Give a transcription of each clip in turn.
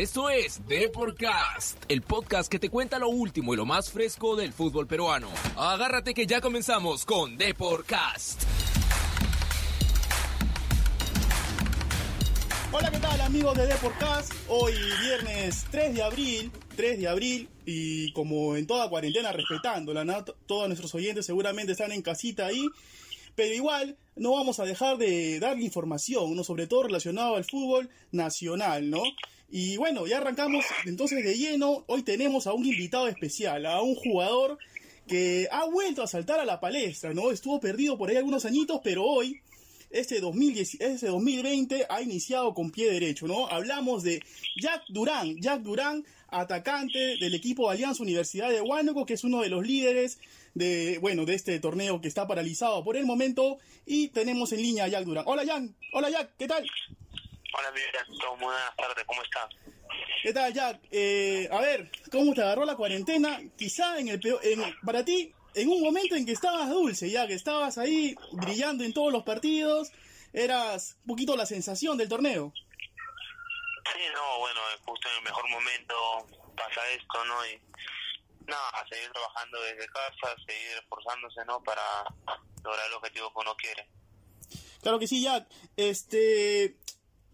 Esto es Deporcast, el podcast que te cuenta lo último y lo más fresco del fútbol peruano. Agárrate que ya comenzamos con Deporcast. Hola, ¿qué tal amigos de Deporcast? Hoy viernes 3 de abril, 3 de abril, y como en toda cuarentena respetándola, ¿no? todos nuestros oyentes seguramente están en casita ahí, pero igual no vamos a dejar de darle información, ¿no? sobre todo relacionado al fútbol nacional, ¿no? Y bueno, ya arrancamos entonces de lleno, hoy tenemos a un invitado especial, a un jugador que ha vuelto a saltar a la palestra, ¿no? Estuvo perdido por ahí algunos añitos, pero hoy este, 2010, este 2020 ha iniciado con pie derecho, ¿no? Hablamos de Jack Durán, Jack Durán, atacante del equipo de Alianza Universidad de Huánuco, que es uno de los líderes de, bueno, de este torneo que está paralizado por el momento, y tenemos en línea a Jack Durán. Hola, Jack, hola, Jack, ¿qué tal? Hola, Miguel, buenas tardes, ¿cómo estás? ¿Qué tal, Jack? Eh, a ver, ¿cómo te agarró la cuarentena? Quizá en el peor, en, para ti, en un momento en que estabas dulce, ya que estabas ahí brillando en todos los partidos, eras un poquito la sensación del torneo. Sí, no, bueno, justo en el mejor momento pasa esto, ¿no? Y nada, seguir trabajando desde casa, seguir esforzándose, ¿no? Para lograr el objetivo que uno quiere. Claro que sí, Jack. Este,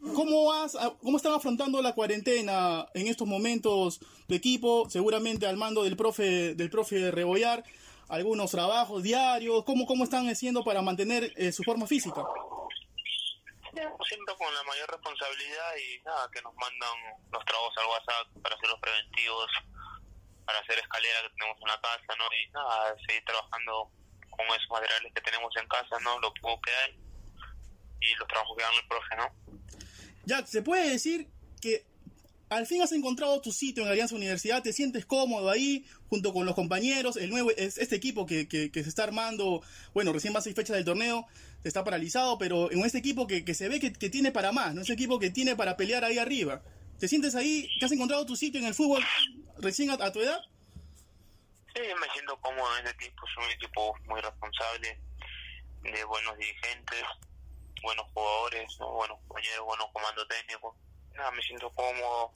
¿Cómo, vas, ¿Cómo están afrontando la cuarentena en estos momentos tu equipo? Seguramente al mando del profe, del profe Rebollar algunos trabajos diarios? ¿Cómo, cómo están haciendo para mantener eh, su forma física? Siempre con la mayor responsabilidad y nada, que nos mandan los trabajos al WhatsApp para hacer los preventivos, para hacer escalera que tenemos en la casa, ¿no? Y nada, seguir trabajando con esos materiales que tenemos en casa, ¿no? Lo poco que hay y los trabajos que dan el profe, ¿no? Jack, ¿se puede decir que al fin has encontrado tu sitio en Alianza Universidad, te sientes cómodo ahí, junto con los compañeros, el nuevo, este equipo que, que, se está armando, bueno, recién va a seis fechas del torneo, está paralizado, pero en este equipo que, que se ve que, tiene para más, ¿no? Es equipo que tiene para pelear ahí arriba. ¿Te sientes ahí, que has encontrado tu sitio en el fútbol recién a, tu edad? Sí, me siento cómodo en este equipo, es un equipo muy responsable, de buenos dirigentes, buenos jugadores, buenos compañeros, buenos comandos técnicos nada, me siento cómodo,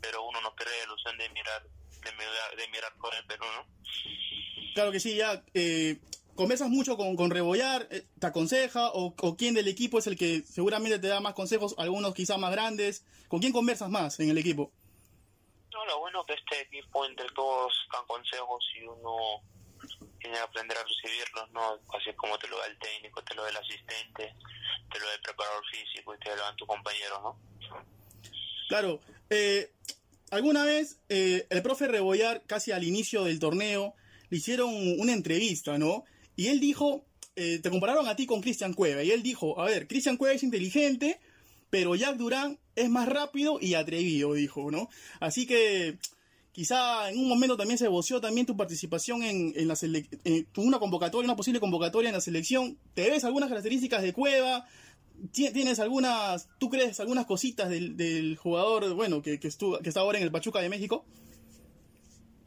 pero uno no cree la ilusión de mirar, de mirar, de mirar por el Perú, ¿no? Claro que sí, ya. Eh, ¿Conversas mucho con, con Rebollar? Eh, ¿Te aconseja? O, ¿O quién del equipo es el que seguramente te da más consejos? Algunos quizás más grandes. ¿Con quién conversas más en el equipo? No, lo bueno es que este equipo entre todos dan consejos y uno tiene que aprender a recibirlos, ¿no? Así como te lo da el técnico, te lo da el asistente, te lo da el preparador físico y te lo dan tu compañero, ¿no? Claro, eh, alguna vez eh, el profe Rebollar, casi al inicio del torneo, le hicieron una entrevista, ¿no? Y él dijo, eh, te compararon a ti con Cristian Cueva, y él dijo, a ver, Cristian Cueva es inteligente, pero Jack Durán es más rápido y atrevido, dijo, ¿no? Así que quizá en un momento también se voció también tu participación en, en la en una convocatoria, una posible convocatoria en la selección. ¿Te ves algunas características de Cueva? ¿Tienes algunas, tú crees, algunas cositas del, del jugador, bueno, que, que, estuvo, que está ahora en el Pachuca de México?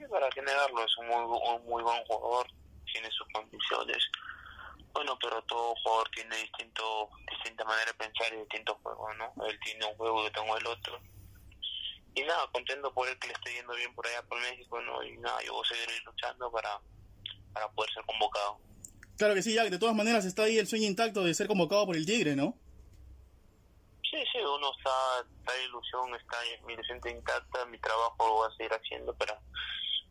para qué negarlo, es un muy, muy buen jugador, tiene sus condiciones. Bueno, pero todo jugador tiene distinto, distinta manera de pensar y distintos juegos, ¿no? Él tiene un juego, yo tengo el otro. Y nada, contento por él que le esté yendo bien por allá por México, ¿no? Y nada, yo voy a seguir luchando para, para poder ser convocado. Claro que sí, Jack. De todas maneras está ahí el sueño intacto de ser convocado por el Tigre, ¿no? Sí, sí, uno está, está ilusión, está mi ilusión intacta, mi trabajo lo voy a seguir haciendo para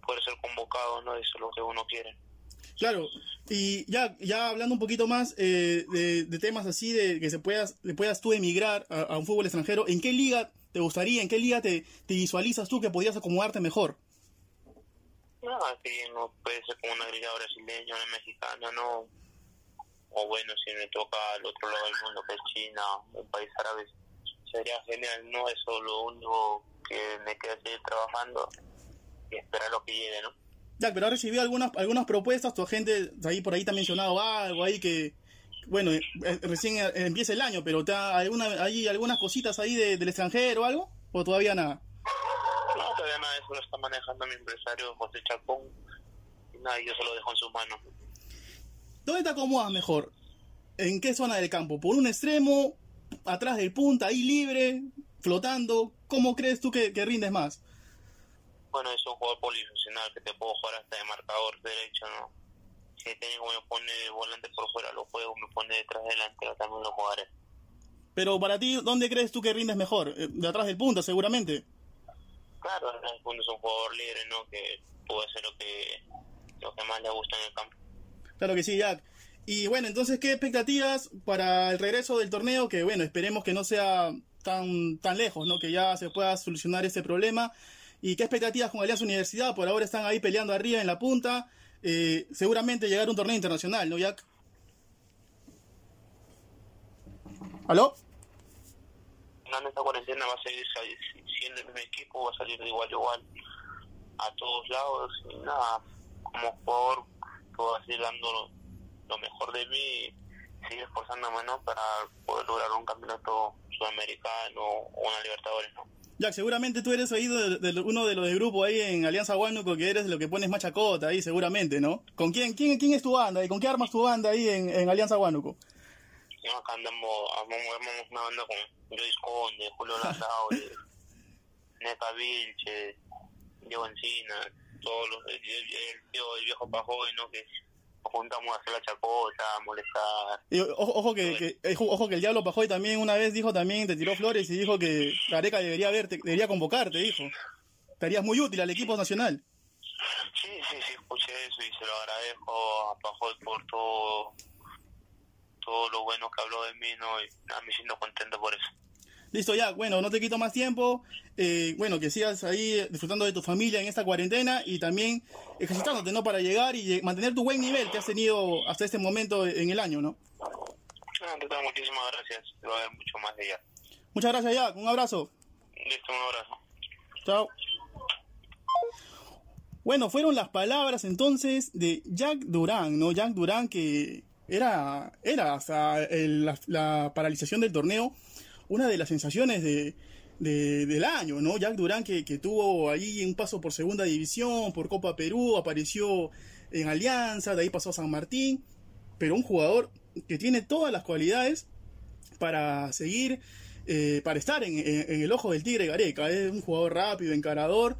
poder ser convocado, ¿no? Eso es lo que uno quiere. Claro, y ya, ya hablando un poquito más eh, de, temas así, de que se puedas, le puedas tú emigrar a, un fútbol extranjero, ¿en qué liga te gustaría, en qué liga te, te visualizas tú que podías acomodarte mejor? No, aquí no puede ser como una liga brasileña, una mexicana, no. O bueno, si me toca al otro lado del mundo, que es China, un país árabe, sería genial, ¿no? Eso lo único que me queda seguir trabajando y esperar lo que llegue, ¿no? Ya, pero ha recibido algunas algunas propuestas, tu agente ahí por ahí te ha mencionado algo ahí que, bueno, eh, eh, recién eh, empieza el año, pero alguna, ¿hay algunas cositas ahí del extranjero o algo? ¿O todavía nada? No, todavía nada, eso lo está manejando mi empresario José Chacón. Y nada, yo se lo dejo en sus manos. ¿Dónde te acomodas mejor? ¿En qué zona del campo? ¿Por un extremo? ¿Atrás del punta? ¿Ahí libre? ¿Flotando? ¿cómo crees tú que, que rindes más? Bueno, es un jugador polifuncional que te puedo jugar hasta de marcador derecho, ¿no? Tiene como me pone volante por fuera, lo juego, me pone detrás delante, también lo jugaré. Pero para ti, ¿dónde crees tú que rindes mejor? Eh, ¿De atrás del punta, seguramente? Claro, el punta es un jugador libre, ¿no? Que puede hacer lo que, lo que más le gusta en el campo. Claro que sí, Jack. Y bueno, entonces, ¿qué expectativas para el regreso del torneo? Que bueno, esperemos que no sea tan, tan lejos, ¿no? Que ya se pueda solucionar este problema. ¿Y qué expectativas con Alianza Universidad? Por ahora están ahí peleando arriba en la punta. Eh, seguramente llegar a un torneo internacional, ¿no, Jack? ¿Aló? En esta cuarentena va a seguir siendo el mismo equipo, va a salir de igual igual a todos lados. Y nada, como jugador, puedo seguir dando lo mejor de mí sigue esforzándome ¿no? para poder lograr un campeonato sudamericano o una Libertadores. ¿no? Jack, seguramente tú eres ahí de, uno de los de grupo ahí en Alianza Huánuco que eres lo que pones más chacota ahí seguramente, ¿no? ¿Con quién quién, quién es tu banda y con qué armas tu banda ahí en, en Alianza Huánuco? No, acá andamos, armamos una banda con Joyce Conde, Julio Landaure, Neca Vilche, Diego Encina, todos los, el, el, viejo Pajoy, ¿no? Que juntamos a hacer la chacota, a molestar. ojo, que, que, ojo que el Diablo Pajoy también una vez dijo también, te tiró flores y dijo que Gareca debería verte, debería convocarte, dijo. Estarías muy útil al equipo nacional. Sí, sí, sí, escuché eso y se lo agradezco a Pajoy por todo, todo lo bueno que habló de mí, ¿no? Y nada, me siento contento por eso. Listo, ya, bueno, no te quito más tiempo. Eh, bueno, que sigas ahí disfrutando de tu familia en esta cuarentena y también ejercitándote, ¿no? Para llegar y mantener tu buen nivel que has tenido hasta este momento en el año, ¿no? Ah, muchísimas gracias. Va a haber mucho más de allá. Muchas gracias, ya. Un abrazo. Listo, un abrazo. Chao. Bueno, fueron las palabras entonces de Jack Durán, ¿no? Jack Durán que era, era hasta la, la paralización del torneo una de las sensaciones de, del año, ¿no? Jack Durán que, tuvo ahí un paso por segunda división, por Copa Perú, apareció en Alianza, de ahí pasó a San Martín, pero un jugador que tiene todas las cualidades para seguir, eh, para estar en, el ojo del Tigre Gareca, es un jugador rápido, encarador,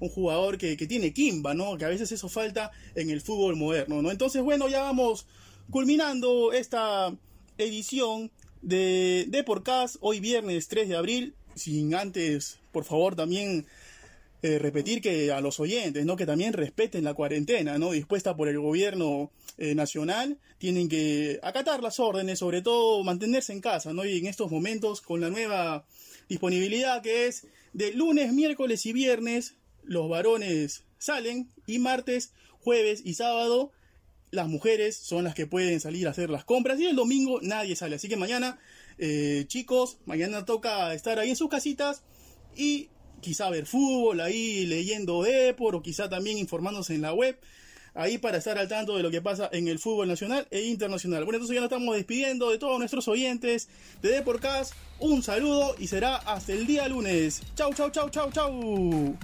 un jugador que, que tiene quimba, ¿no? Que a veces eso falta en el fútbol moderno, ¿no? Entonces, bueno, ya vamos culminando esta edición de, de Podcast, hoy viernes 3 de abril, sin antes, por favor, también eh, repetir que a los oyentes, ¿no? Que también respeten la cuarentena, ¿no? Dispuesta por el gobierno eh, nacional, tienen que acatar las órdenes, sobre todo mantenerse en casa, ¿no? Y en estos momentos, con la nueva disponibilidad que es de lunes, miércoles y viernes, los varones salen y martes, jueves y sábado las mujeres son las que pueden salir a hacer las compras y el domingo nadie sale. Así que mañana, eh, chicos, mañana toca estar ahí en sus casitas y quizá ver fútbol, ahí leyendo Depor o quizá también informándose en la web, ahí para estar al tanto de lo que pasa en el fútbol nacional e internacional. Bueno, entonces ya nos estamos despidiendo de todos nuestros oyentes de Deporcast. Un saludo y será hasta el día lunes. Chau, chau, chau, chau, chau.